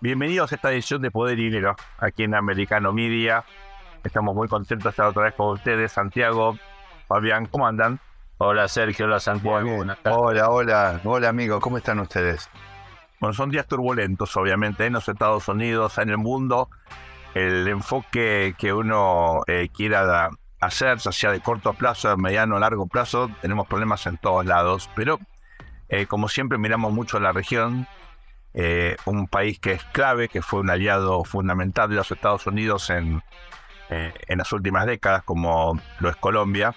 Bienvenidos a esta edición de Poder y Dinero aquí en Americano Media. Estamos muy contentos de estar otra vez con ustedes, Santiago, Fabián, ¿cómo andan? Hola Sergio, hola Santiago. Hola, hola, hola amigos, ¿cómo están ustedes? Bueno, son días turbulentos, obviamente, en los Estados Unidos, en el mundo. El enfoque que uno eh, quiera hacer, ya sea de corto plazo, de mediano o largo plazo, tenemos problemas en todos lados. Pero, eh, como siempre, miramos mucho la región, eh, un país que es clave, que fue un aliado fundamental de los Estados Unidos en, en las últimas décadas, como lo es Colombia.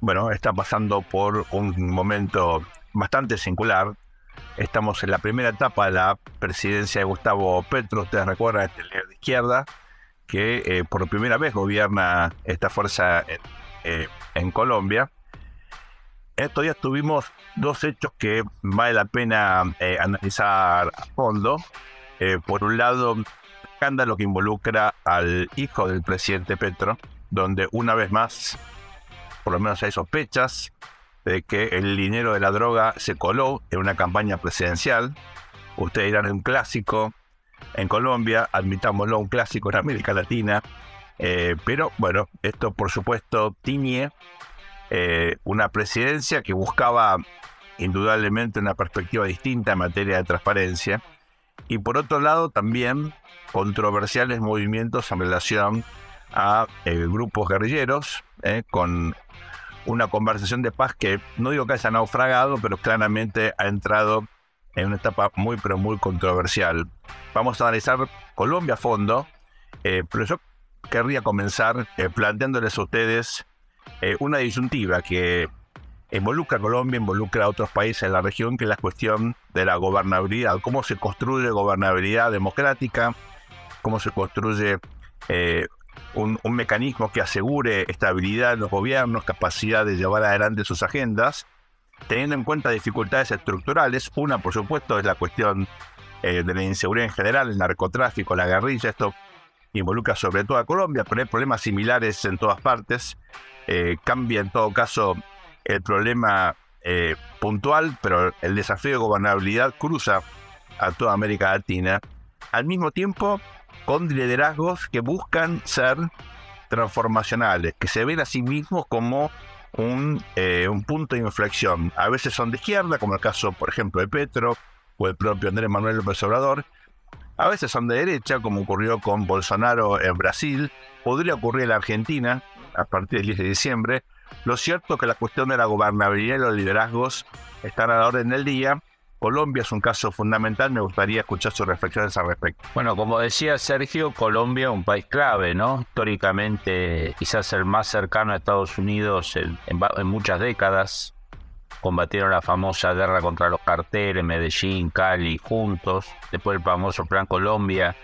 Bueno, está pasando por un momento bastante singular Estamos en la primera etapa de la presidencia de Gustavo Petro, ustedes recuerdan, este líder de izquierda, que eh, por primera vez gobierna esta fuerza en, eh, Colombia. Estos días tuvimos dos hechos que vale la pena eh, analizar a fondo. por un lado, un escándalo que involucra al hijo del presidente Petro, donde una vez más, por lo menos hay sospechas de que el dinero de la droga se coló en una campaña presidencial. Ustedes dirán un clásico en Colombia, admitámoslo, un clásico en América Latina. Eh, pero bueno, esto por supuesto tiñe eh, una presidencia que buscaba indudablemente una perspectiva distinta en materia de transparencia. Y por otro lado también controversiales movimientos en relación a eh, grupos guerrilleros con una conversación de paz que no digo que haya naufragado, pero claramente ha entrado en una etapa muy, pero muy controversial. Vamos a analizar Colombia a fondo, eh, pero yo querría comenzar eh, planteándoles a ustedes eh, una disyuntiva que involucra a Colombia, involucra a otros países en la región, que es la cuestión de la gobernabilidad, cómo se construye gobernabilidad democrática, cómo se construye un, mecanismo que asegure estabilidad en los gobiernos, capacidad de llevar adelante sus agendas, teniendo en cuenta dificultades estructurales. Una, por supuesto, es la cuestión eh, de la inseguridad en general, el narcotráfico, la guerrilla. Esto involucra sobre todo a Colombia, pero hay problemas similares en todas partes. Eh, cambia en todo caso el problema eh, puntual, pero el desafío de gobernabilidad cruza a toda América Latina. Al mismo tiempo, con liderazgos que buscan ser transformacionales, que se ven a sí mismos como un, eh, un, punto de inflexión. A veces son de izquierda, como el caso, por ejemplo, de Petro o el propio Andrés Manuel López Obrador. A veces son de derecha, como ocurrió con Bolsonaro en Brasil. Podría ocurrir en la Argentina a partir del 10 de diciembre. Lo cierto es que la cuestión de la gobernabilidad y los liderazgos están a la orden del día Colombia es un caso fundamental, me gustaría escuchar sus reflexiones al respecto. Bueno, como decía Sergio, Colombia es un país clave, ¿no? Históricamente quizás el más cercano a Estados Unidos en, muchas décadas. Combatieron la famosa guerra contra los carteles, Medellín, Cali, juntos. Después el famoso Plan Colombia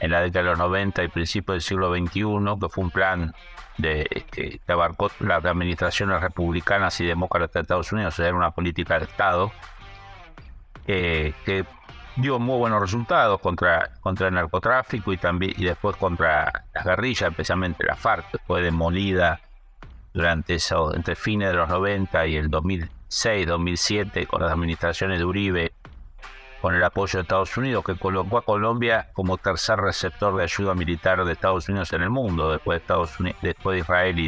en la década de los 90 y principios del siglo XXI, que fue un plan de, que, abarcó las administraciones republicanas y demócratas de Estados Unidos, o sea, era una política de Estado que dio muy buenos resultados contra, contra el narcotráfico y también y después contra las guerrillas, especialmente la FARC, que fue demolida durante eso, entre fines de los 90 y el 2006, 2007, con las administraciones de Uribe, con el apoyo de Estados Unidos, que colocó a Colombia como tercer receptor de ayuda militar de Estados Unidos en el mundo, después de, Estados Unidos, después de Israel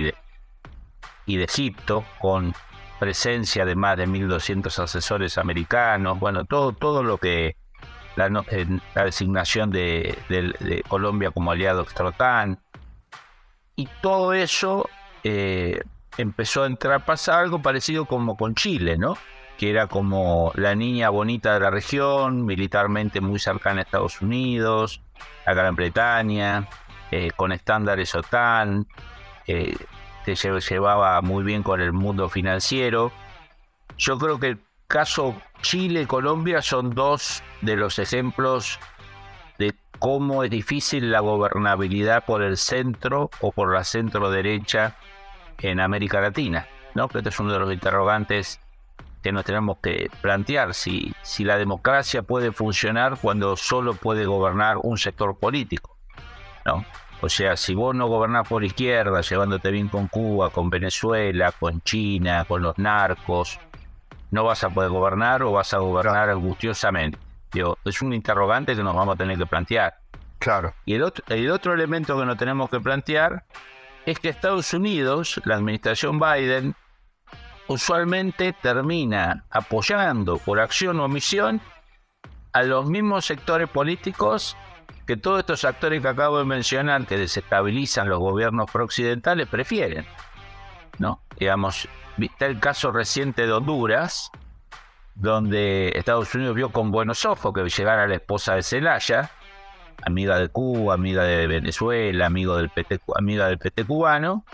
y de, Egipto, con presencia de más de 1.200 asesores americanos, bueno, todo, todo lo que la, la designación de, Colombia como aliado extra y todo eso eh, empezó a entrar, pasa algo parecido como con Chile, ¿no? que era como la niña bonita de la región, militarmente muy cercana a Estados Unidos, a Gran Bretaña, eh, con estándares OTAN, eh, se llevaba muy bien con el mundo financiero. Yo creo que el caso Chile y Colombia son dos de los ejemplos de cómo es difícil la gobernabilidad por el centro o por la centro derecha en América Latina. ¿no? Este es uno de los interrogantes que nos tenemos que plantear, si, si la democracia puede funcionar cuando solo puede gobernar un sector político. ¿no? O sea, si vos no gobernás por izquierda, llevándote bien con Cuba, con Venezuela, con China, con los narcos, no vas a poder gobernar o vas a gobernar angustiosamente. es un interrogante que nos vamos a tener que plantear. Claro. Y el otro, el otro elemento que nos tenemos que plantear es que Estados Unidos, la administración Biden, usualmente termina apoyando por acción o omisión a los mismos sectores políticos que todos estos actores que acabo de mencionar que desestabilizan los gobiernos prooccidentales prefieren. ¿no? Digamos, está el caso reciente de Honduras, donde Estados Unidos vio con buenos ojos que llegara la esposa de Zelaya, amiga de Cuba, amiga de Venezuela, amigo del PT, amiga del PT cubano.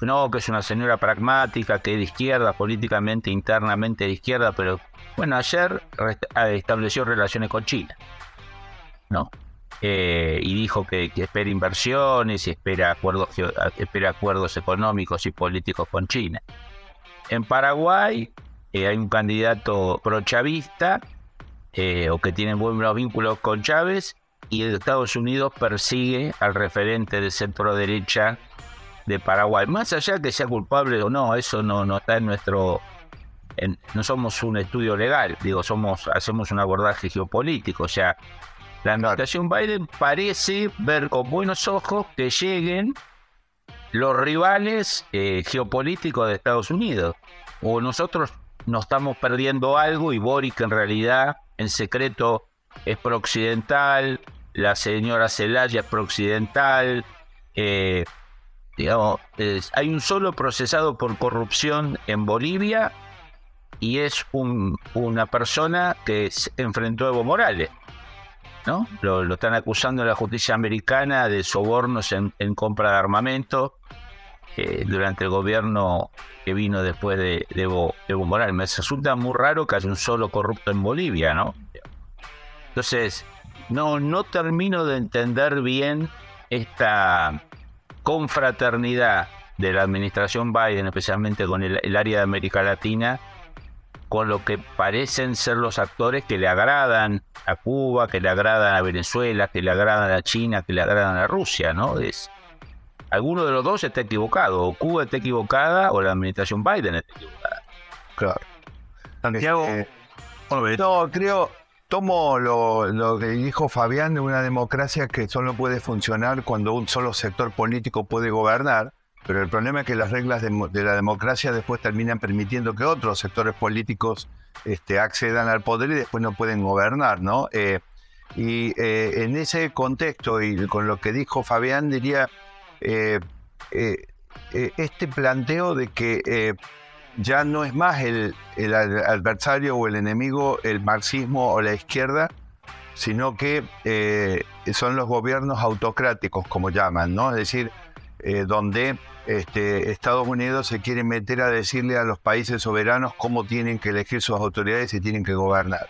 No, que es una señora pragmática, que es de izquierda, políticamente, internamente de izquierda, pero bueno, ayer estableció relaciones con China, ¿no? Eh, y dijo que, espera inversiones y espera acuerdos, espera acuerdos económicos y políticos con China. En Paraguay eh, hay un candidato pro-chavista eh, o que tiene buenos vínculos con Chávez y Estados Unidos persigue al referente de centro derecha de Paraguay. Más allá que sea culpable o no, eso no, no está en nuestro... no somos un estudio legal, digo, somos hacemos un abordaje geopolítico, o sea, la administración Biden parece ver con buenos ojos que lleguen los rivales eh, geopolíticos de Estados Unidos. O nosotros nos estamos perdiendo algo y Boric en realidad en secreto es prooccidental, la señora Zelaya es prooccidental, eh, digamos, hay un solo procesado por corrupción en Bolivia y es una persona que se enfrentó a Evo Morales. ¿no? Lo, están acusando la justicia americana de sobornos en, compra de armamento eh, durante el gobierno que vino después de, Evo, Morales. Me resulta muy raro que haya un solo corrupto en Bolivia, ¿no? Entonces, no, no termino de entender bien esta confraternidad de la administración Biden, especialmente con el área de América Latina, con lo que parecen ser los actores que le agradan a Cuba, que le agradan a Venezuela, que le agradan a China, que le agradan a Rusia, ¿no? Es, alguno de los dos está equivocado, o Cuba está equivocada o la administración Biden está equivocada. Claro. Santiago, este, no, creo, tomo lo, lo, que dijo Fabián de una democracia que solo puede funcionar cuando un solo sector político puede gobernar pero el problema es que las reglas de, la democracia después terminan permitiendo que otros sectores políticos este, accedan al poder y después no pueden gobernar, ¿no? Eh, y eh, en ese contexto y con lo que dijo Fabián, diría eh, este planteo de que ya no es más el, el, adversario o el enemigo el marxismo o la izquierda, sino que son los gobiernos autocráticos, como llaman, ¿no? Es decir, donde este, Estados Unidos se quiere meter a decirle a los países soberanos cómo tienen que elegir sus autoridades y tienen que gobernar.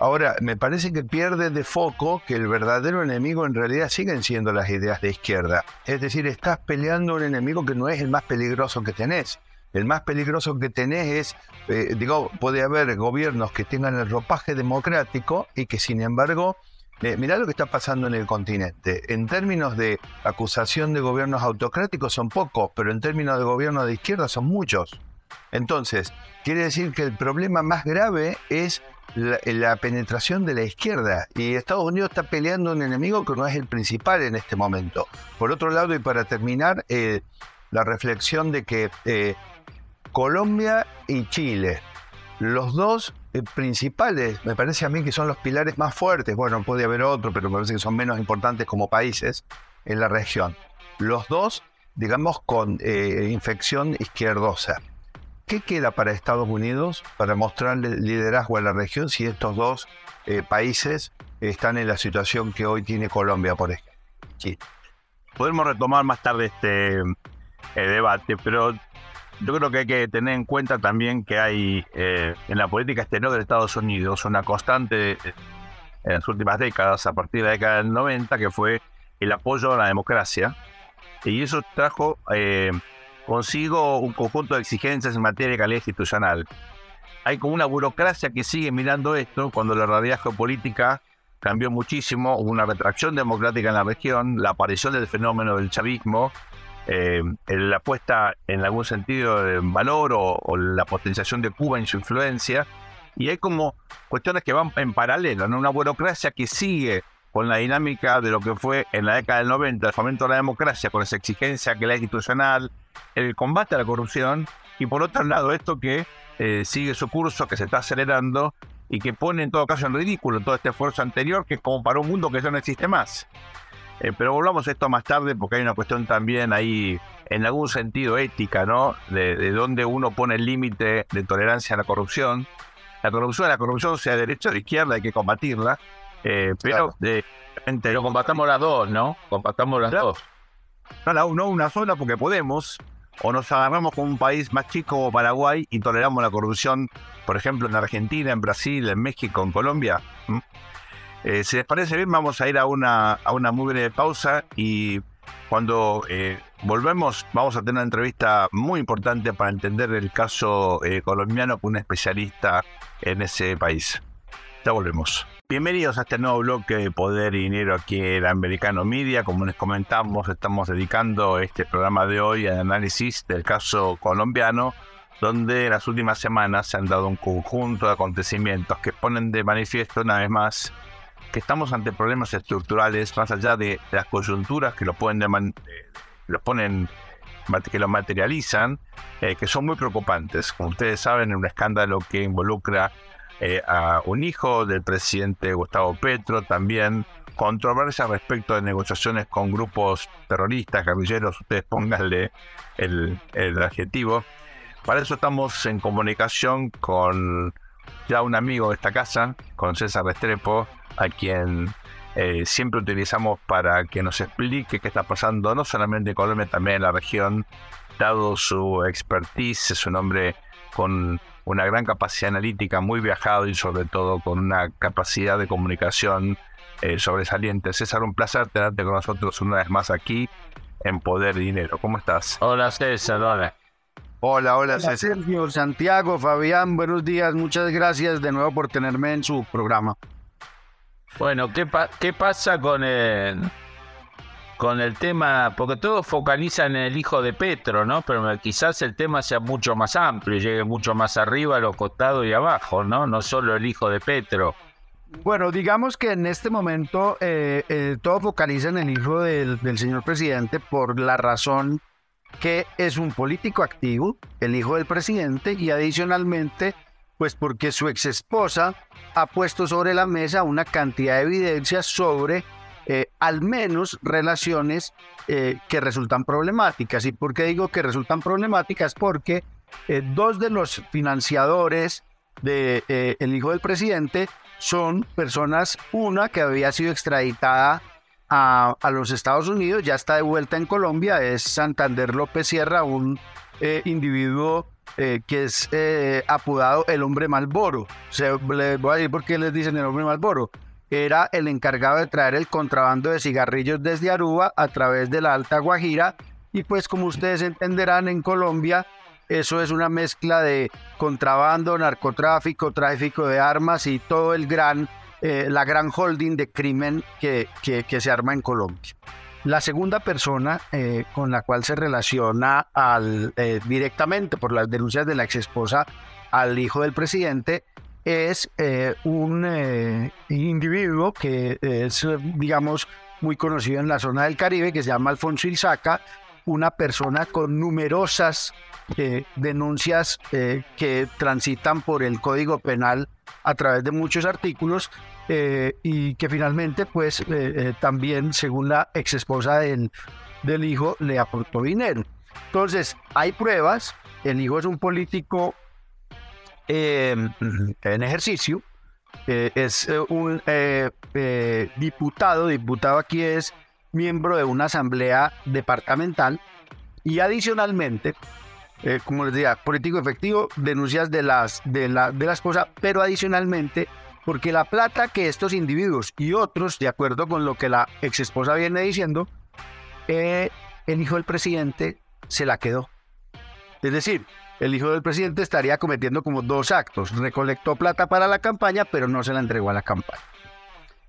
Ahora, me parece que pierde de foco que el verdadero enemigo en realidad siguen siendo las ideas de izquierda. Es decir, estás peleando un enemigo que no es el más peligroso que tenés. El más peligroso que tenés es, eh, digo, puede haber gobiernos que tengan el ropaje democrático y que sin embargo eh, mirá lo que está pasando en el continente. En términos de acusación de gobiernos autocráticos son pocos, pero en términos de gobierno de izquierda son muchos. Entonces, quiere decir que el problema más grave es la, penetración de la izquierda. Y Estados Unidos está peleando un enemigo que no es el principal en este momento. Por otro lado, y para terminar, eh, la reflexión de que eh, Colombia y Chile, los dos eh, principales, me parece a mí que son los pilares más fuertes, bueno, puede haber otro, pero me parece que son menos importantes como países en la región. Los dos, digamos, con infección izquierdosa. ¿Qué queda para Estados Unidos para mostrarle liderazgo a la región si estos dos eh, países están en la situación que hoy tiene Colombia, por ejemplo? Sí. Podemos retomar más tarde este debate, pero yo creo que hay que tener en cuenta también que hay eh, en la política exterior de Estados Unidos una constante eh, en las últimas décadas, a partir de la década del 90, que fue el apoyo a la democracia. Y eso trajo eh, consigo un conjunto de exigencias en materia de calidad institucional. Hay como una burocracia que sigue mirando esto cuando la realidad geopolítica cambió muchísimo, hubo una retracción democrática en la región, la aparición del fenómeno del chavismo, eh, la puesta en algún sentido en valor o, la potenciación de Cuba en su influencia Y hay como cuestiones que van en paralelo, ¿no? Una burocracia que sigue con la dinámica de lo que fue en la década del 90 el fomento de la democracia, con esa exigencia que la institucional, el combate a la corrupción, y por otro lado esto que eh, sigue su curso, que se está acelerando y que pone en todo caso en ridículo todo este esfuerzo anterior, que es como para un mundo que ya no existe más. Eh, pero volvamos a esto más tarde porque hay una cuestión también ahí, en algún sentido ética, ¿no? De, de dónde uno pone el límite de tolerancia a la corrupción. La corrupción, la corrupción sea de derecha o de izquierda, hay que combatirla. Eh, pero, pero combatamos las dos, ¿no? Combatamos las dos. No, no una sola porque podemos, o nos agarramos con un país más chico como Paraguay y toleramos la corrupción, por ejemplo, en Argentina, en Brasil, en México, en Colombia. Eh, si les parece bien, vamos a ir a una, a una muy breve pausa y cuando eh, volvemos vamos a tener una entrevista muy importante para entender el caso eh, colombiano con un especialista en ese país. Ya volvemos. Bienvenidos a este nuevo bloque de Poder y Dinero aquí en Americano Media. Como les comentamos, estamos dedicando este programa de hoy al análisis del caso colombiano, donde en las últimas semanas se han dado un conjunto de acontecimientos que ponen de manifiesto una vez más que estamos ante problemas estructurales más allá de, las coyunturas que lo pueden los ponen que lo materializan, eh, que son muy preocupantes. Como ustedes saben, en un escándalo que involucra eh, a un hijo del presidente Gustavo Petro, también controversia respecto de negociaciones con grupos terroristas, guerrilleros, ustedes pónganle el, adjetivo. Para eso estamos en comunicación con ya un amigo de esta casa, con César Restrepo, a quien eh, siempre utilizamos para que nos explique qué está pasando, no solamente en Colombia, también en la región, dado su expertise, su nombre con una gran capacidad analítica, muy viajado y sobre todo con una capacidad de comunicación eh, sobresaliente. César, un placer tenerte con nosotros una vez más aquí en Poder y Dinero. ¿Cómo estás? Hola César, hola. Hola, hola, hola Sergio, Santiago, Fabián, buenos días, muchas gracias de nuevo por tenerme en su programa. Bueno, ¿qué, qué pasa con el, con el tema, porque todos focalizan en el hijo de Petro, ¿no? Pero quizás el tema sea mucho más amplio, llegue mucho más arriba, a los costados y abajo, ¿no? No solo el hijo de Petro. Bueno, digamos que en este momento eh, eh, todo focaliza en el hijo del, del señor presidente por la razón que es un político activo, el hijo del presidente, y adicionalmente, pues porque su ex esposa ha puesto sobre la mesa una cantidad de evidencias sobre eh, al menos relaciones eh, que resultan problemáticas. ¿Y por qué digo que resultan problemáticas? Porque eh, dos de los financiadores del de, el hijo del presidente son personas, una que había sido extraditada a, a, los Estados Unidos, ya está de vuelta en Colombia, es Santander López Sierra, un individuo que es apodado el hombre Malboro. Se, les voy a decir por qué les dicen el hombre Malboro era el encargado de traer el contrabando de cigarrillos desde Aruba a través de la Alta Guajira. Y pues como ustedes entenderán, en Colombia eso es una mezcla de contrabando, narcotráfico, tráfico de armas y todo el gran, eh, la gran holding de crimen que, que, se arma en Colombia. La segunda persona eh, con la cual se relaciona eh, directamente por las denuncias de la ex esposa al hijo del presidente es eh, un eh, individuo que es, digamos, muy conocido en la zona del Caribe, que se llama Alfonso Ilzaca, una persona con numerosas eh, denuncias que transitan por el Código Penal a través de muchos artículos y que finalmente, pues, también, según la ex esposa del, del hijo, le aportó dinero. Entonces, hay pruebas, el hijo es un político Em, en ejercicio. Eh, es eh, un eh, diputado, diputado aquí es miembro de una asamblea departamental y adicionalmente, como les decía, político efectivo, denuncias de, las, de, la, de la esposa, pero adicionalmente, porque la plata que estos individuos y otros, de acuerdo con lo que la ex esposa viene diciendo, el hijo del presidente se la quedó. Es decir, el hijo del presidente estaría cometiendo como dos actos. Recolectó plata para la campaña, pero no se la entregó a la campaña.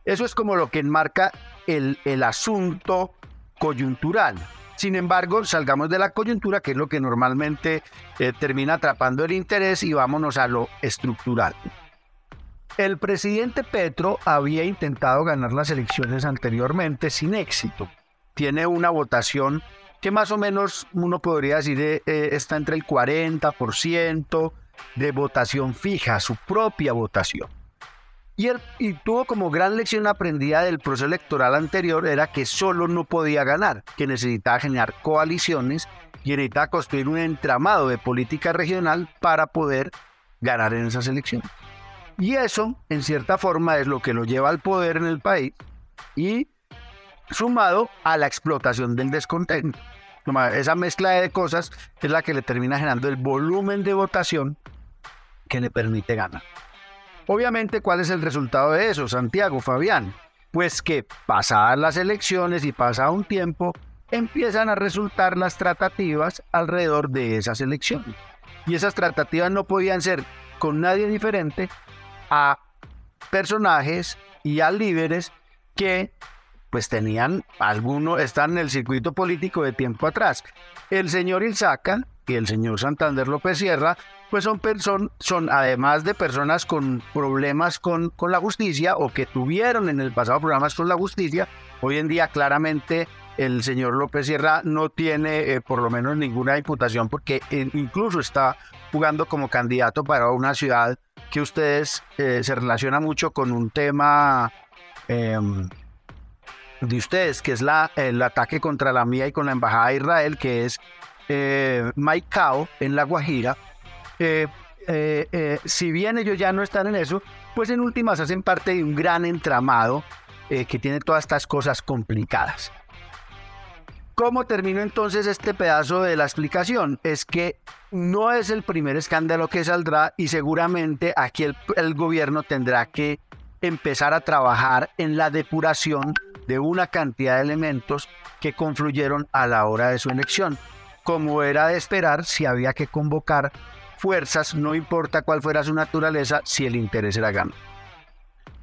Eso es como lo que enmarca el, el asunto coyuntural. Sin embargo, salgamos de la coyuntura, que es lo que normalmente eh, termina atrapando el interés, y vámonos a lo estructural. El presidente Petro había intentado ganar las elecciones anteriormente sin éxito. Tiene una votación que más o menos uno podría decir eh, eh, está entre el 40% de votación fija, su propia votación. Y, y tuvo como gran lección aprendida del proceso electoral anterior era que solo no podía ganar, que necesitaba generar coaliciones y necesitaba construir un entramado de política regional para poder ganar en esas elecciones. Y eso, en cierta forma, es lo que lo lleva al poder en el país y sumado a la explotación del descontento. Esa mezcla de cosas es la que le termina generando el volumen de votación que le permite ganar. Obviamente, ¿cuál es el resultado de eso, Santiago, Fabián? Pues que pasadas las elecciones y pasado un tiempo, empiezan a resultar las tratativas alrededor de esas elecciones. Y esas tratativas no podían ser con nadie diferente a personajes y a líderes que pues tenían alguno, están en el circuito político de tiempo atrás. El señor Ilzaca y el señor Santander López Sierra, pues son, son, son además de personas con problemas con, con la justicia o que tuvieron en el pasado problemas con la justicia, hoy en día claramente el señor López Sierra no tiene eh, por lo menos ninguna imputación porque incluso está jugando como candidato para una ciudad que ustedes eh, se relaciona mucho con un tema em, de ustedes, que es la, el ataque contra la mía y con la Embajada de Israel, que es eh, Maicao, en La Guajira. Eh, eh, si bien ellos ya no están en eso, pues en últimas hacen parte de un gran entramado que tiene todas estas cosas complicadas. ¿Cómo termino entonces este pedazo de la explicación? Es que no es el primer escándalo que saldrá y seguramente aquí el gobierno tendrá que empezar a trabajar en la depuración de una cantidad de elementos que confluyeron a la hora de su elección. Como era de esperar, si había que convocar fuerzas, no importa cuál fuera su naturaleza, si el interés era ganar.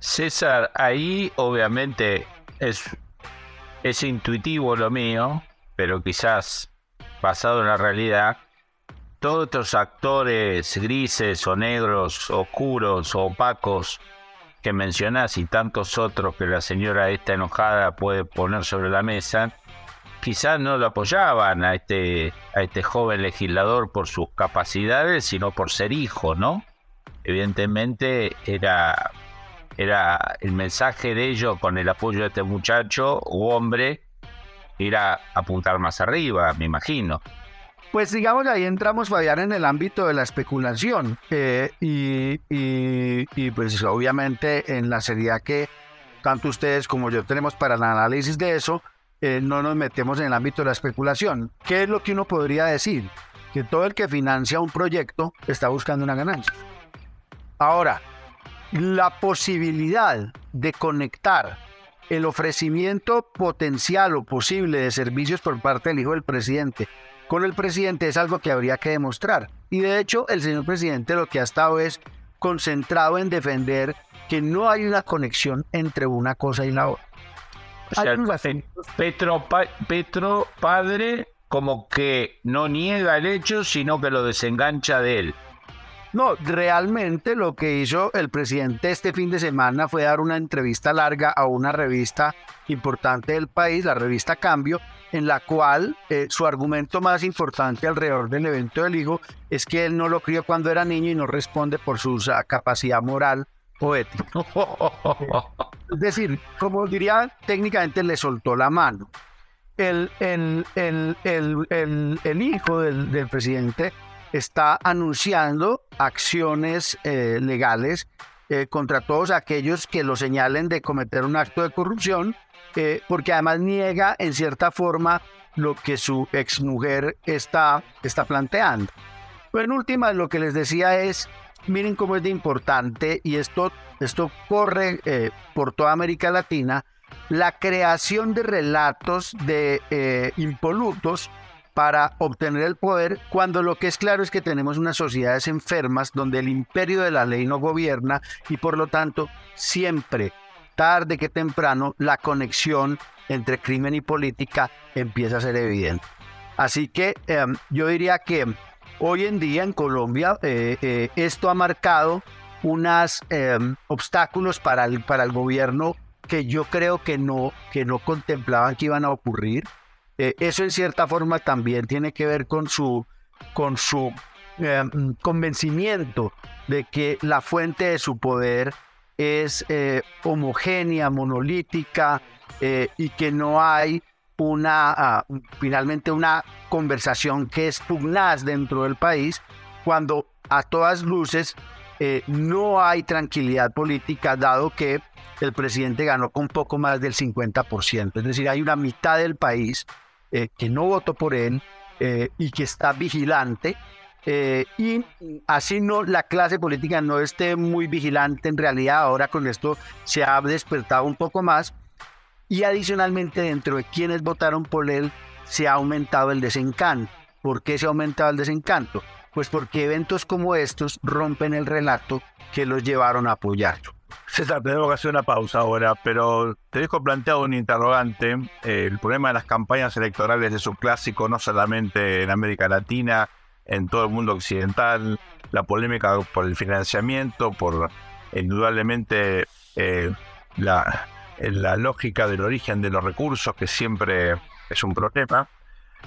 César, ahí obviamente es, es intuitivo lo mío, pero quizás basado en la realidad, todos estos actores grises o negros, oscuros o opacos que mencionás y tantos otros que la señora esta enojada puede poner sobre la mesa, quizás no lo apoyaban a este, a este joven legislador por sus capacidades, sino por ser hijo, ¿no? Evidentemente era, era el mensaje de ellos con el apoyo de este muchacho u hombre, era apuntar más arriba, me imagino. Pues digamos, ahí entramos, Fabián, en el ámbito de la especulación y, y, pues obviamente en la seriedad que tanto ustedes como yo tenemos para el análisis de eso, eh, no nos metemos en el ámbito de la especulación. ¿Qué es lo que uno podría decir? Que todo el que financia un proyecto está buscando una ganancia. Ahora, la posibilidad de conectar el ofrecimiento potencial o posible de servicios por parte del hijo del presidente con el presidente es algo que habría que demostrar. Y de hecho, el señor presidente lo que ha estado es concentrado en defender que no hay una conexión entre una cosa y la otra. Petro, Petro padre como que no niega el hecho, sino que lo desengancha de él. No, realmente lo que hizo el presidente este fin de semana fue dar una entrevista larga a una revista importante del país, la revista Cambio, en la cual eh, su argumento más importante alrededor del evento del hijo es que él no lo crió cuando era niño y no responde por su capacidad moral o ética. es decir, como diría técnicamente, le soltó la mano. El, el, el, hijo del, presidente está anunciando acciones eh, legales eh, contra todos aquellos que lo señalen de cometer un acto de corrupción porque además niega en cierta forma lo que su exmujer está, está planteando. Pero en última, lo que les decía es, miren cómo es de importante, y esto, esto corre eh, por toda América Latina, la creación de relatos de eh, impolutos para obtener el poder, cuando lo que es claro es que tenemos unas sociedades enfermas donde el imperio de la ley no gobierna y por lo tanto siempre tarde que temprano la conexión entre crimen y política empieza a ser evidente. Así que em, yo diría que hoy en día en Colombia eh, eh, esto ha marcado unos em, obstáculos para el, para el gobierno que yo creo que no, que no contemplaban que iban a ocurrir. Eh, eso en cierta forma también tiene que ver con su, con su em, convencimiento de que la fuente de su poder es eh, homogénea, monolítica eh, y que no hay una, ah, finalmente una conversación que es pugnaz dentro del país cuando a todas luces eh, no hay tranquilidad política dado que el presidente ganó con poco más del 50%. Es decir, hay una mitad del país que no votó por él y que está vigilante eh, y así no la clase política no esté muy vigilante en realidad ahora con esto se ha despertado un poco más y adicionalmente dentro de quienes votaron por él se ha aumentado el desencanto. ¿Por qué se ha aumentado el desencanto? Pues porque eventos como estos rompen el relato que los llevaron a apoyarlo. César, tenemos que hacer una pausa ahora, pero te dejo planteado un interrogante. Eh, el problema de las campañas electorales es un clásico, no solamente en América Latina, en todo el mundo occidental, la polémica por el financiamiento, por indudablemente eh, la, la, lógica del origen de los recursos, que siempre es un problema.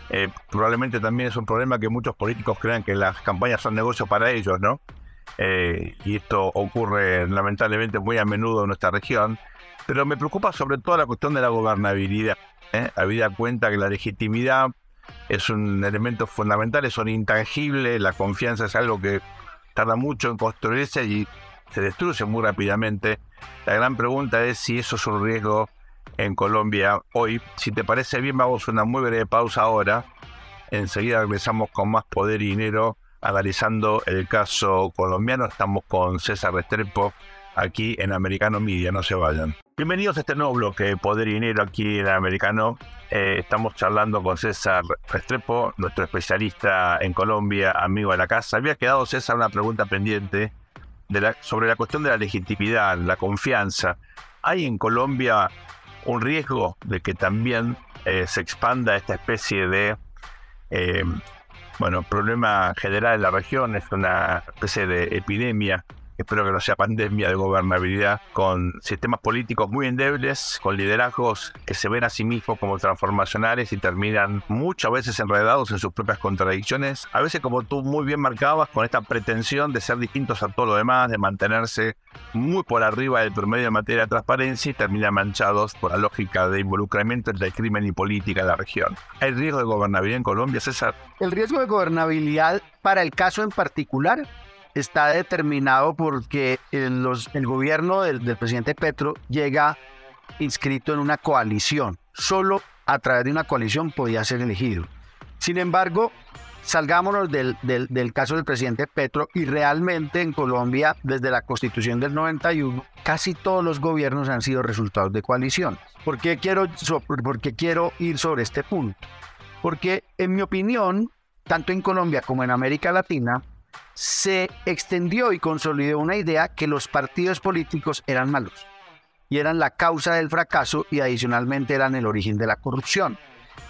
Eh, probablemente también es un problema que muchos políticos crean que las campañas son negocios para ellos, ¿no? Eh, y esto ocurre lamentablemente muy a menudo en nuestra región. Pero me preocupa sobre todo la cuestión de la gobernabilidad. Habida cuenta que la legitimidad es un elemento fundamental, es un intangible, la confianza es algo que tarda mucho en construirse y se destruye muy rápidamente. La gran pregunta es si eso es un riesgo en Colombia hoy. Si te parece bien, vamos a una muy breve pausa ahora. Enseguida regresamos con más poder y dinero analizando el caso colombiano. Estamos con César Restrepo aquí en Americano Media, no se vayan. Bienvenidos a este nuevo bloque Poder y Dinero aquí en Americano. Eh, estamos charlando con César Restrepo, nuestro especialista en Colombia, amigo de la casa. Había quedado, César, una pregunta pendiente sobre la cuestión de la legitimidad, la confianza. ¿Hay en Colombia un riesgo de que también eh, se expanda esta especie de eh, bueno, problema general en la región? Es una especie de epidemia espero que no sea pandemia de gobernabilidad, con sistemas políticos muy endebles, con liderazgos que se ven a sí mismos como transformacionales y terminan muchas veces enredados en sus propias contradicciones, a veces como tú muy bien marcabas, con esta pretensión de ser distintos a todo lo demás, de mantenerse muy por arriba del promedio en materia de transparencia y terminan manchados por la lógica de involucramiento entre el crimen y política en la región. ¿Hay riesgo de gobernabilidad en Colombia, César? El riesgo de gobernabilidad para el caso en particular está determinado porque el, el gobierno del, presidente Petro llega inscrito en una coalición. Solo a través de una coalición podía ser elegido. Sin embargo, salgámonos del, caso del presidente Petro y realmente en Colombia, desde la constitución del 91, casi todos los gobiernos han sido resultados de coalición. ¿Por qué quiero, por quiero ir sobre este punto? Porque en mi opinión, tanto en Colombia como en América Latina, se extendió y consolidó una idea que los partidos políticos eran malos y eran la causa del fracaso y adicionalmente eran el origen de la corrupción.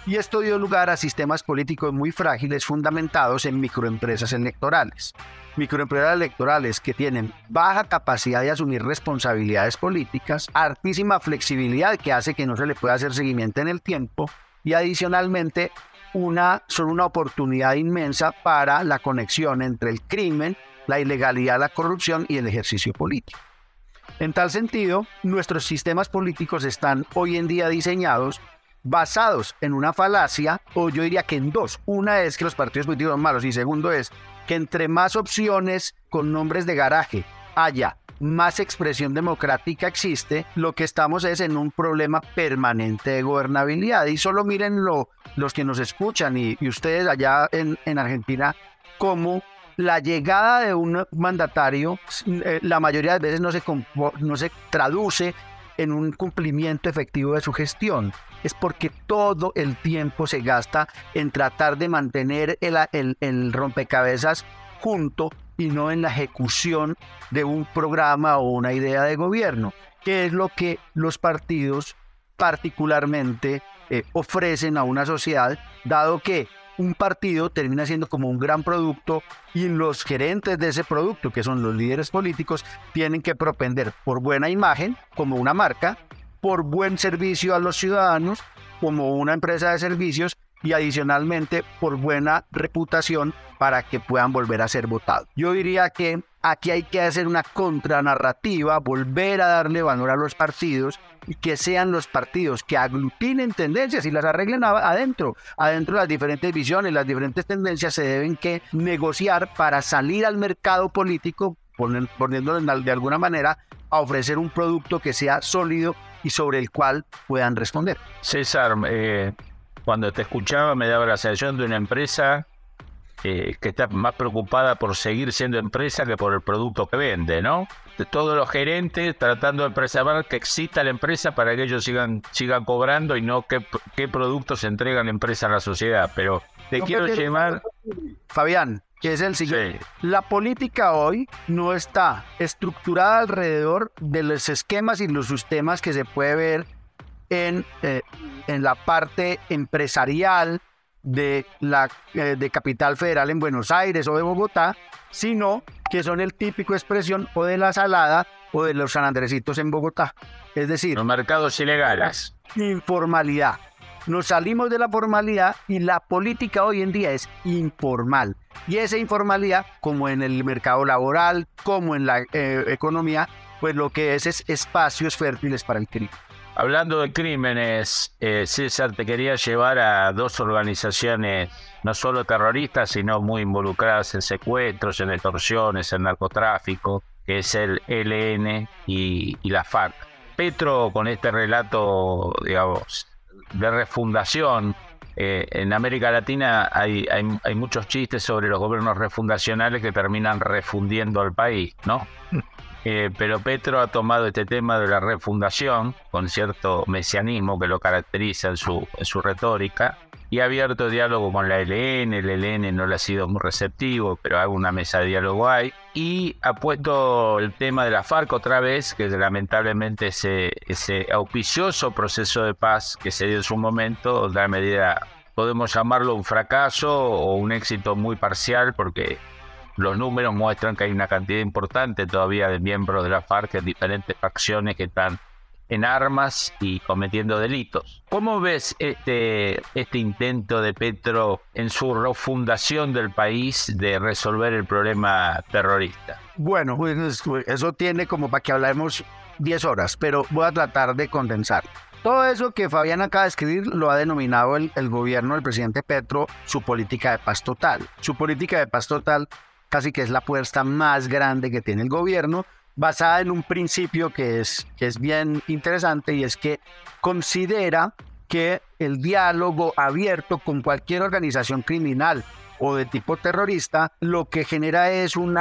Y esto dio lugar a sistemas políticos muy frágiles fundamentados en microempresas electorales. Microempresas electorales que tienen baja capacidad de asumir responsabilidades políticas, altísima flexibilidad que hace que no se le pueda hacer seguimiento en el tiempo y adicionalmente una, son una oportunidad inmensa para la conexión entre el crimen, la ilegalidad, la corrupción y el ejercicio político. En tal sentido, nuestros sistemas políticos están hoy en día diseñados basados en una falacia, o yo diría que en dos. Una es que los partidos políticos son malos y segundo es que entre más opciones con nombres de garaje haya más expresión democrática existe, lo que estamos es en un problema permanente de gobernabilidad. Y solo miren lo, los que nos escuchan y, ustedes allá en, en Argentina, cómo la llegada de un mandatario, eh, la mayoría de veces no se, no se traduce en un cumplimiento efectivo de su gestión. Es porque todo el tiempo se gasta en tratar de mantener el, el, el rompecabezas junto y no en la ejecución de un programa o una idea de gobierno, que es lo que los partidos particularmente eh, ofrecen a una sociedad, dado que un partido termina siendo como un gran producto y los gerentes de ese producto, que son los líderes políticos, tienen que propender por buena imagen como una marca, por buen servicio a los ciudadanos como una empresa de servicios y adicionalmente por buena reputación para que puedan volver a ser votados. Yo diría que aquí hay que hacer una contranarrativa, volver a darle valor a los partidos y que sean los partidos que aglutinen tendencias y las arreglen adentro. Adentro las diferentes visiones, las diferentes tendencias se deben que negociar para salir al mercado político, poniéndolo de alguna manera, a ofrecer un producto que sea sólido y sobre el cual puedan responder. César, eh, cuando te escuchaba me daba la sensación de una empresa eh, que está más preocupada por seguir siendo empresa que por el producto que vende, ¿no? De todos los gerentes tratando de preservar que exista la empresa para que ellos sigan, sigan cobrando y no qué, qué productos entrega la empresa a la sociedad. Pero te quiero llevar... Fabián, que es el siguiente. La política hoy no está estructurada alrededor de los esquemas y los sistemas que se puede ver en, eh, en la parte empresarial de la eh, de Capital Federal en Buenos Aires o de Bogotá, sino que son el típico expresión o de la salada o de los San Andresitos en Bogotá. Es decir, los mercados ilegales. Informalidad. Nos salimos de la formalidad y la política hoy en día es informal. Y esa informalidad, como en el mercado laboral, como en la eh, economía, pues lo que es es espacios fértiles para el crimen. Hablando de crímenes, eh, César, te quería llevar a dos organizaciones, no solo terroristas, sino muy involucradas en secuestros, en extorsiones, en narcotráfico, que es el ELN y, la FARC. Petro, con este relato, digamos, de refundación, eh, en América Latina hay, hay, muchos chistes sobre los gobiernos refundacionales que terminan refundiendo al país, ¿no? Eh, pero Petro ha tomado este tema de la refundación con cierto mesianismo que lo caracteriza en su, en su retórica y ha abierto diálogo con la LN, el LN no le ha sido muy receptivo, pero hago una mesa de diálogo ahí, y ha puesto el tema de la FARC otra vez, que lamentablemente ese, ese auspicioso proceso de paz que se dio en su momento, de medida podemos llamarlo un fracaso o un éxito muy parcial, porque los números muestran que hay una cantidad importante todavía de miembros de la FARC en diferentes facciones que están en armas y cometiendo delitos. ¿Cómo ves este, este intento de Petro en su refundación del país de resolver el problema terrorista? Bueno, pues, eso tiene como para que hablemos 10 horas, pero voy a tratar de condensar. Todo eso que Fabián acaba de escribir lo ha denominado el, el gobierno del presidente Petro su política de paz total. Su política de paz total casi que es la apuesta más grande que tiene el gobierno, basada en un principio que es, que es bien interesante y es que considera que el diálogo abierto con cualquier organización criminal o de tipo terrorista, lo que genera es un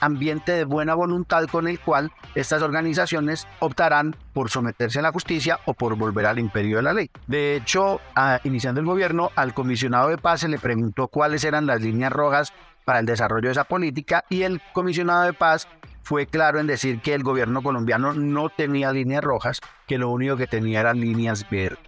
ambiente de buena voluntad con el cual estas organizaciones optarán por someterse a la justicia o por volver al imperio de la ley. De hecho, iniciando el gobierno, al comisionado de paz se le preguntó cuáles eran las líneas rojas para el desarrollo de esa política y el comisionado de paz fue claro en decir que el gobierno colombiano no tenía líneas rojas, que lo único que tenía eran líneas verdes.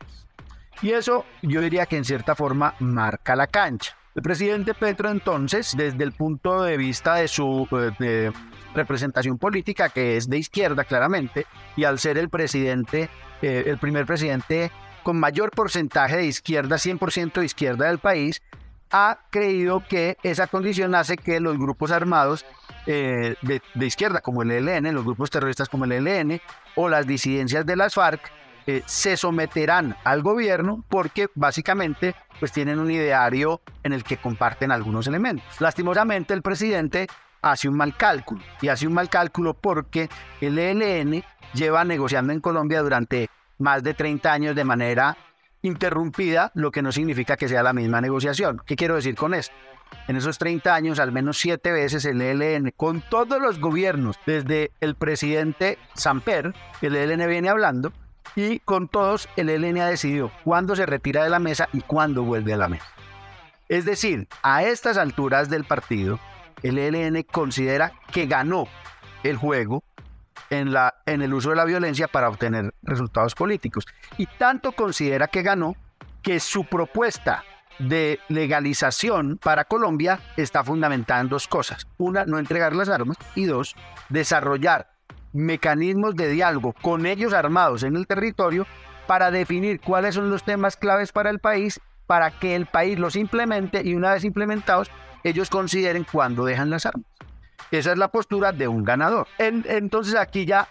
Y eso yo diría que en cierta forma marca la cancha. El presidente Petro entonces, desde el punto de vista de su eh, representación política, que es de izquierda claramente, y al ser el presidente, eh, el primer presidente con mayor porcentaje de izquierda, 100% de izquierda del país, ha creído que esa condición hace que los grupos armados eh, de, izquierda, como el ELN, los grupos terroristas como el ELN o las disidencias de las FARC, eh, se someterán al gobierno porque básicamente pues tienen un ideario en el que comparten algunos elementos. Lastimosamente el presidente hace un mal cálculo y hace un mal cálculo porque el ELN lleva negociando en Colombia durante más de 30 años de manera interrumpida, lo que no significa que sea la misma negociación. ¿Qué quiero decir con esto? En esos 30 años, al menos siete veces el ELN, con todos los gobiernos, desde el presidente Samper, el ELN viene hablando, y con todos el ELN ha decidido cuándo se retira de la mesa y cuándo vuelve a la mesa. Es decir, a estas alturas del partido, el ELN considera que ganó el juego en, la, en el uso de la violencia para obtener resultados políticos. Y tanto considera que ganó que su propuesta de legalización para Colombia está fundamentada en dos cosas. Una, no entregar las armas y dos, desarrollar mecanismos de diálogo con ellos armados en el territorio para definir cuáles son los temas claves para el país, para que el país los implemente y una vez implementados, ellos consideren cuándo dejan las armas. Esa es la postura de un ganador. entonces aquí ya,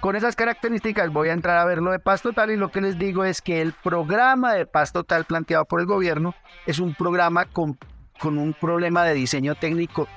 con esas características, voy a entrar a ver lo de paz total y lo que les digo es que el programa de paz total planteado por el gobierno es un programa con, con un problema de diseño técnico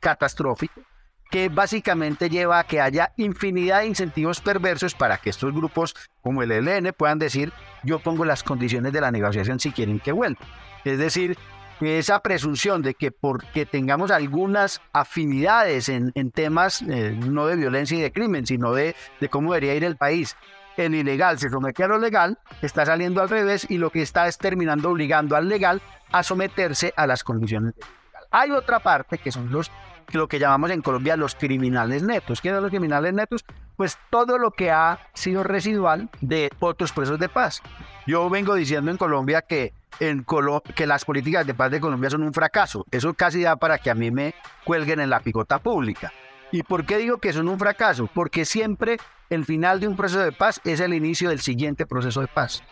catastrófico que básicamente lleva a que haya infinidad de incentivos perversos para que estos grupos como el ELN puedan decir yo pongo las condiciones de la negociación si quieren que vuelva. Es decir, esa presunción de que porque tengamos algunas afinidades en, temas eh, no de violencia y de crimen, sino de, de cómo debería ir el país, el ilegal se somete a lo legal, está saliendo al revés y lo que está es terminando obligando al legal a someterse a las condiciones del. Hay otra parte que son los lo que llamamos en Colombia los criminales netos. ¿Quiénes son los criminales netos? Pues todo lo que ha sido residual de otros presos de paz. Yo vengo diciendo en Colombia que en que las políticas de paz de Colombia son un fracaso. Eso casi da para que a mí me cuelguen en la picota pública. ¿Y por qué digo que son un fracaso? Porque siempre el final de un proceso de paz es el inicio del siguiente proceso de paz.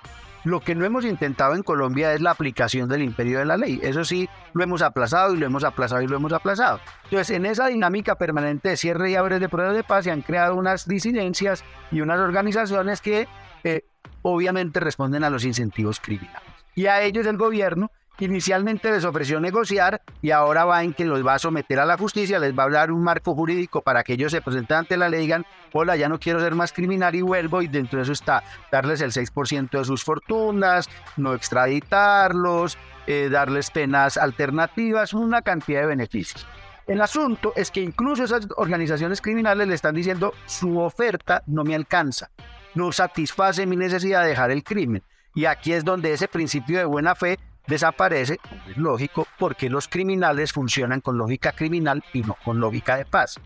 Lo que no hemos intentado en Colombia es la aplicación del imperio de la ley. Eso sí, lo hemos aplazado y lo hemos aplazado y lo hemos aplazado. Entonces, en esa dinámica permanente de cierre y abre de pruebas de paz se han creado unas disidencias y unas organizaciones que eh, obviamente responden a los incentivos criminales. Y a ellos el gobierno inicialmente les ofreció negociar y ahora va en que los va a someter a la justicia, les va a hablar un marco jurídico para que ellos se presenten ante la ley y digan, hola, ya no quiero ser más criminal y vuelvo, y dentro de eso está darles el 6% de sus fortunas, no extraditarlos, eh, darles penas alternativas, una cantidad de beneficios. El asunto es que incluso esas organizaciones criminales le están diciendo, su oferta no me alcanza, no satisface mi necesidad de dejar el crimen. Y aquí es donde ese principio de buena fe desaparece, es lógico, porque los criminales funcionan con lógica criminal y no con lógica de paz.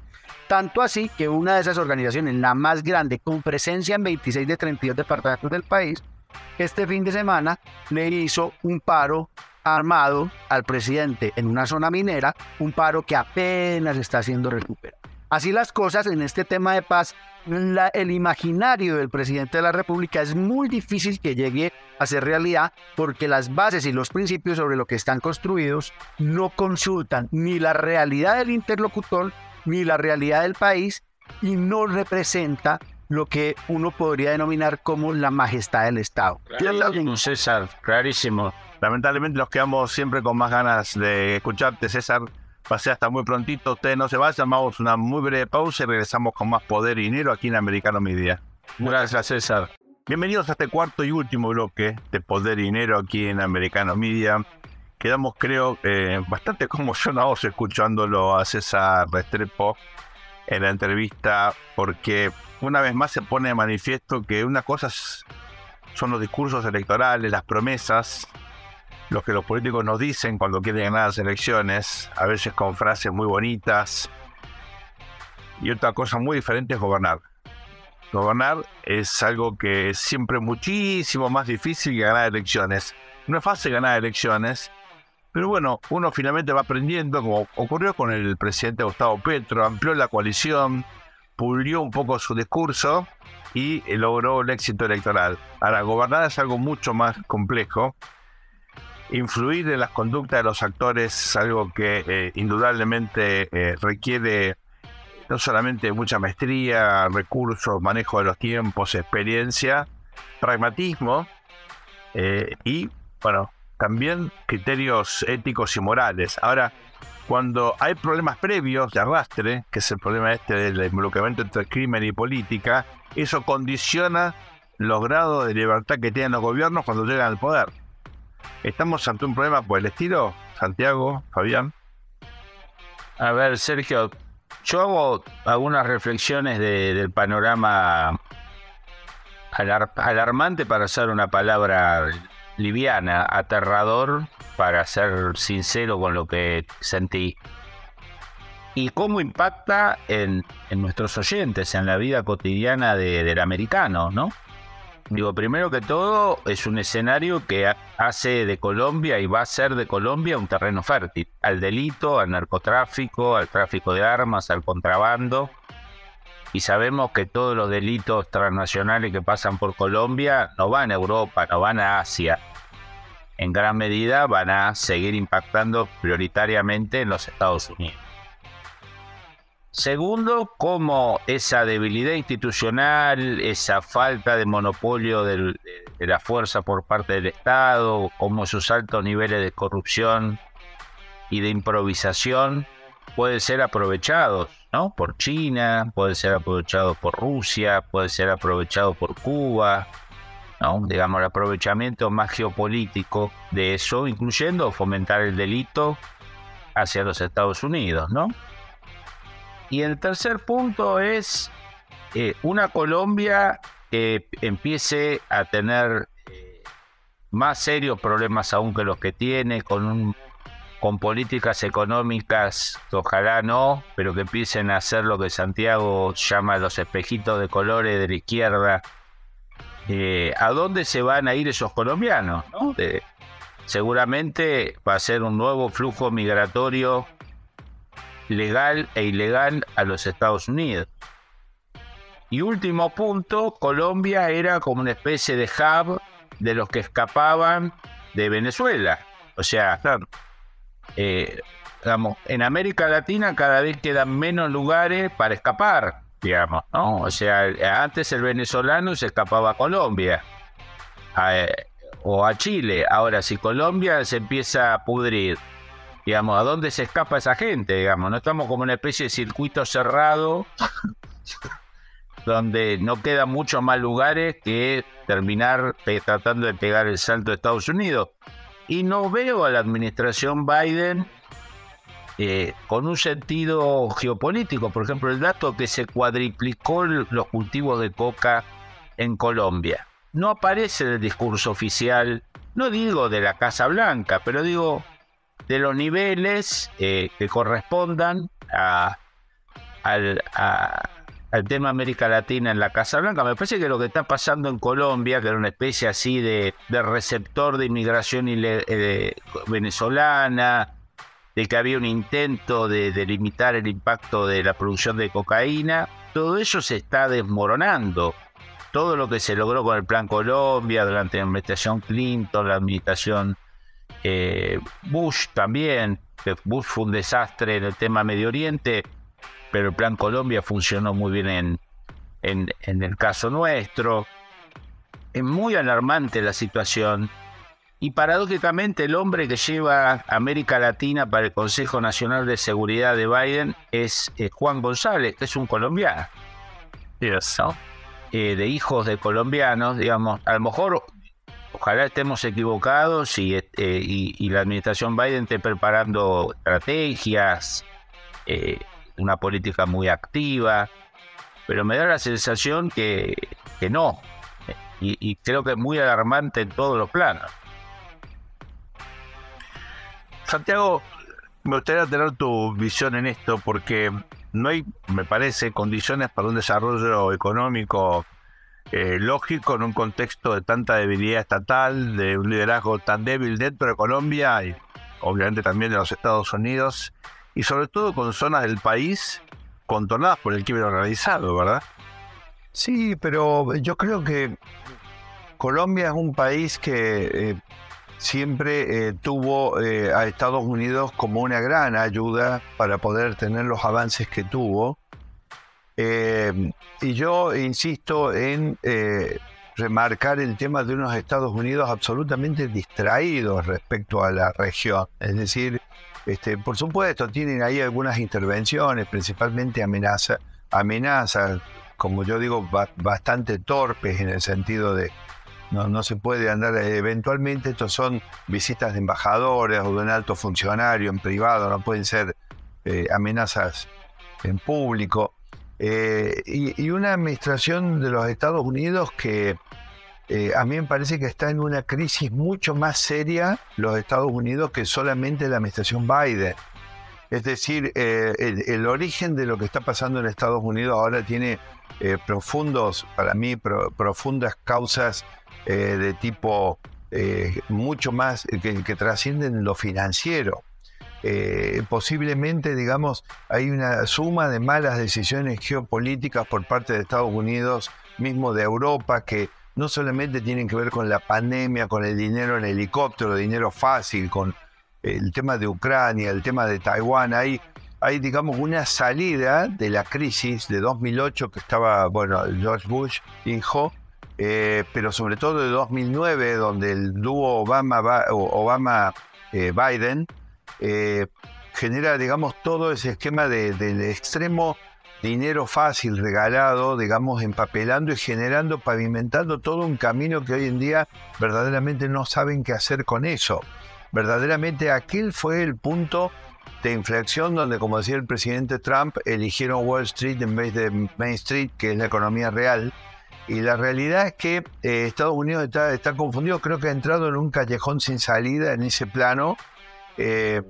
Tanto así que una de esas organizaciones, la más grande, con presencia en 26 de 32 departamentos del país, este fin de semana le hizo un paro armado al presidente en una zona minera, un paro que apenas está siendo recuperado. Así las cosas en este tema de paz, el imaginario del presidente de la República es muy difícil que llegue a ser realidad porque las bases y los principios sobre lo que están construidos no consultan ni la realidad del interlocutor ni la realidad del país y no representa lo que uno podría denominar como la majestad del Estado. César, clarísimo. Lamentablemente nos quedamos siempre con más ganas de escucharte, César. Pasé hasta muy prontito. Ustedes no se vayan, vamos una muy breve pausa y regresamos con más poder y dinero aquí en Americano Media. Gracias, César. Bienvenidos a este cuarto y último bloque de Poder y Dinero aquí en Americano Media. Quedamos, creo, eh, bastante conmocionados escuchándolo a César Restrepo en la entrevista, porque una vez más se pone de manifiesto que una cosa son los discursos electorales, las promesas, lo que los políticos nos dicen cuando quieren ganar las elecciones, a veces con frases muy bonitas. Y otra cosa muy diferente es gobernar. Gobernar es algo que es siempre muchísimo más difícil que ganar elecciones. No es fácil ganar elecciones, pero bueno, uno finalmente va aprendiendo, como ocurrió con el presidente Gustavo Petro, amplió la coalición, pulió un poco su discurso y logró el éxito electoral. Ahora, gobernar es algo mucho más complejo influir en las conductas de los actores es algo que eh, indudablemente eh, requiere no solamente mucha maestría, recursos, manejo de los tiempos, experiencia, pragmatismo eh, y, bueno, también criterios éticos y morales. Ahora, cuando hay problemas previos de arrastre, que es el problema este del involucramiento entre crimen y política, eso condiciona los grados de libertad que tienen los gobiernos cuando llegan al poder. ¿Estamos ante un problema por el estilo, Santiago, Fabián? A ver, Sergio, yo hago algunas reflexiones del panorama alarmante para usar una palabra liviana, aterrador para ser sincero con lo que sentí. Y cómo impacta en, nuestros oyentes, en la vida cotidiana del americano, ¿no? Digo, primero que todo, es un escenario que hace de Colombia y va a ser de Colombia un terreno fértil al delito, al narcotráfico, al tráfico de armas, al contrabando. Y sabemos que todos los delitos transnacionales que pasan por Colombia no van a Europa, no van a Asia. En gran medida van a seguir impactando prioritariamente en los Estados Unidos. Segundo, cómo esa debilidad institucional, esa falta de monopolio de, la fuerza por parte del Estado, cómo esos altos niveles de corrupción y de improvisación pueden ser aprovechados ¿no? por China, pueden ser aprovechados por Rusia, pueden ser aprovechados por Cuba, ¿no? digamos, el aprovechamiento más geopolítico de eso, incluyendo fomentar el delito hacia los Estados Unidos, ¿no? Y el tercer punto es eh, una Colombia que empiece a tener eh, más serios problemas aún que los que tiene, con, un, con políticas económicas ojalá no, pero que empiecen a hacer lo que Santiago llama los espejitos de colores de la izquierda. Eh, ¿A dónde se van a ir esos colombianos? seguramente va a ser un nuevo flujo migratorio legal e ilegal a los Estados Unidos. Y último punto, Colombia era como una especie de hub de los que escapaban de Venezuela. O sea, eh, digamos, en América Latina cada vez quedan menos lugares para escapar, digamos, ¿no? O sea, antes el venezolano se escapaba a Colombia o a Chile. Ahora, si Colombia se empieza a pudrir digamos, ¿a dónde se escapa esa gente? Digamos, no estamos como una especie de circuito cerrado donde no quedan muchos más lugares que terminar tratando de pegar el salto de Estados Unidos. Y no veo a la administración Biden eh, con un sentido geopolítico. Por ejemplo, el dato que se cuadriplicó los cultivos de coca en Colombia. No aparece en el discurso oficial, no digo de la Casa Blanca, pero digo de los niveles eh, que correspondan a, al, tema América Latina en la Casa Blanca. Me parece que lo que está pasando en Colombia, que era una especie así de, receptor de inmigración eh, venezolana, de que había un intento de, de, limitar el impacto de la producción de cocaína, todo eso se está desmoronando. Todo lo que se logró con el Plan Colombia durante la administración Clinton, la administración eh, Bush también, Bush fue un desastre en el tema Medio Oriente, pero el Plan Colombia funcionó muy bien en, en, el caso nuestro. Es muy alarmante la situación. Y paradójicamente el hombre que lleva América Latina para el Consejo Nacional de Seguridad de Biden es eh, Juan González, que es un colombiano. Eh, de hijos de colombianos, digamos, a lo mejor ojalá estemos equivocados y, eh, y, la administración Biden esté preparando estrategias, eh, una política muy activa, pero me da la sensación que, que no. Y, creo que es muy alarmante en todos los planos. Santiago, me gustaría tener tu visión en esto porque no hay, me parece, condiciones para un desarrollo económico eh, lógico en un contexto de tanta debilidad estatal, de un liderazgo tan débil dentro de Colombia y obviamente también de los Estados Unidos, y sobre todo con zonas del país contornadas por el crimen organizado, ¿verdad? Sí, pero yo creo que Colombia es un país que eh, siempre eh, tuvo a Estados Unidos como una gran ayuda para poder tener los avances que tuvo eh, y yo insisto en eh, remarcar el tema de unos Estados Unidos absolutamente distraídos respecto a la región. Es decir, este, por supuesto, tienen ahí algunas intervenciones, principalmente amenazas, amenazas, como yo digo, bastante torpes en el sentido de no, no se puede andar, eventualmente estos son visitas de embajadores o de un alto funcionario en privado, no pueden ser eh, amenazas en público. Eh, y, una administración de los Estados Unidos que eh, a mí me parece que está en una crisis mucho más seria los Estados Unidos que solamente la administración Biden. Es decir, eh, el, origen de lo que está pasando en Estados Unidos ahora tiene eh, profundos, para mí, profundas causas de tipo mucho más que, trascienden lo financiero. Posiblemente, digamos, hay una suma de malas decisiones geopolíticas por parte de Estados Unidos, mismo de Europa, que no solamente tienen que ver con la pandemia, con el dinero en helicóptero, dinero fácil, con el tema de Ucrania, el tema de Taiwán, hay, hay digamos una salida de la crisis de 2008 que estaba, bueno, George Bush, hijo, eh, pero sobre todo de 2009, donde el dúo Obama-Biden eh, genera, digamos, todo ese esquema del extremo dinero fácil regalado, digamos, empapelando y generando, pavimentando todo un camino que hoy en día verdaderamente no saben qué hacer con eso verdaderamente aquel fue el punto de inflexión donde, como decía el presidente Trump, eligieron Wall Street en vez de Main Street, que es la economía real. Y la realidad es que eh, Estados Unidos está, confundido, creo que ha entrado en un callejón sin salida en ese plano. Eh,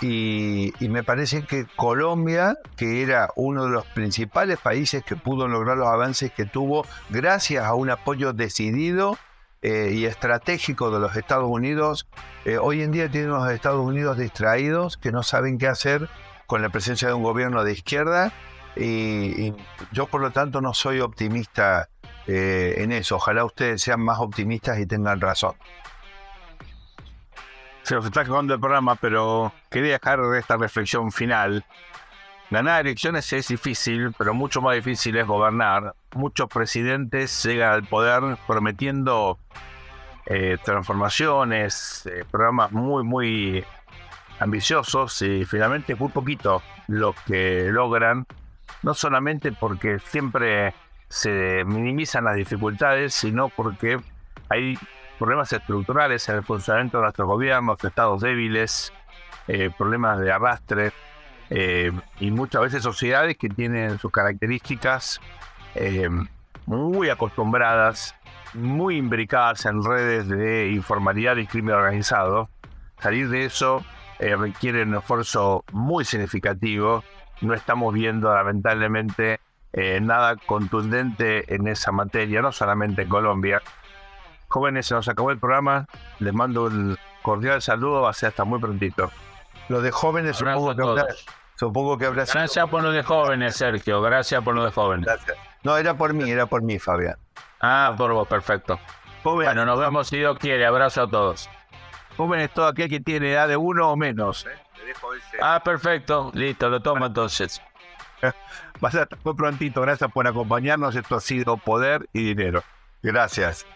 y, me parece que Colombia, que era uno de los principales países que pudo lograr los avances que tuvo gracias a un apoyo decidido eh, y estratégico de los Estados Unidos, eh, hoy en día tienen los Estados Unidos distraídos, que no saben qué hacer con la presencia de un gobierno de izquierda. Y, yo, por lo tanto, no soy optimista en eso. Ojalá ustedes sean más optimistas y tengan razón. Se nos está acabando el programa, pero quería dejar esta reflexión final Ganar elecciones es difícil, pero mucho más difícil es gobernar. Muchos presidentes llegan al poder prometiendo eh, transformaciones, eh, programas muy, muy ambiciosos y finalmente muy poquito lo que logran, no solamente porque siempre se minimizan las dificultades, sino porque hay problemas estructurales en el funcionamiento de nuestros gobiernos, estados débiles, eh, problemas de arrastre, eh, y muchas veces sociedades que tienen sus características eh, muy acostumbradas, muy imbricadas en redes de informalidad y crimen organizado. Salir de eso requiere un esfuerzo muy significativo. No estamos viendo lamentablemente nada contundente en esa materia, no solamente en Colombia. Jóvenes, se nos acabó el programa. Les mando un cordial saludo. Va a ser hasta muy prontito. Lo de jóvenes supongo que, habrá, supongo que habrá Gracias por lo de jóvenes, Sergio. Gracias por lo de jóvenes. No, era por mí, era por mí, Fabián. Ah, por vos, perfecto. Bueno, nos vemos si Dios quiere. Abrazo a todos. Jóvenes, todo aquel que tiene edad de uno o menos. ¿eh? Ah, perfecto. Listo, lo tomo entonces. Va a ser muy prontito. Gracias por acompañarnos. Esto ha sido Poder y Dinero. Gracias.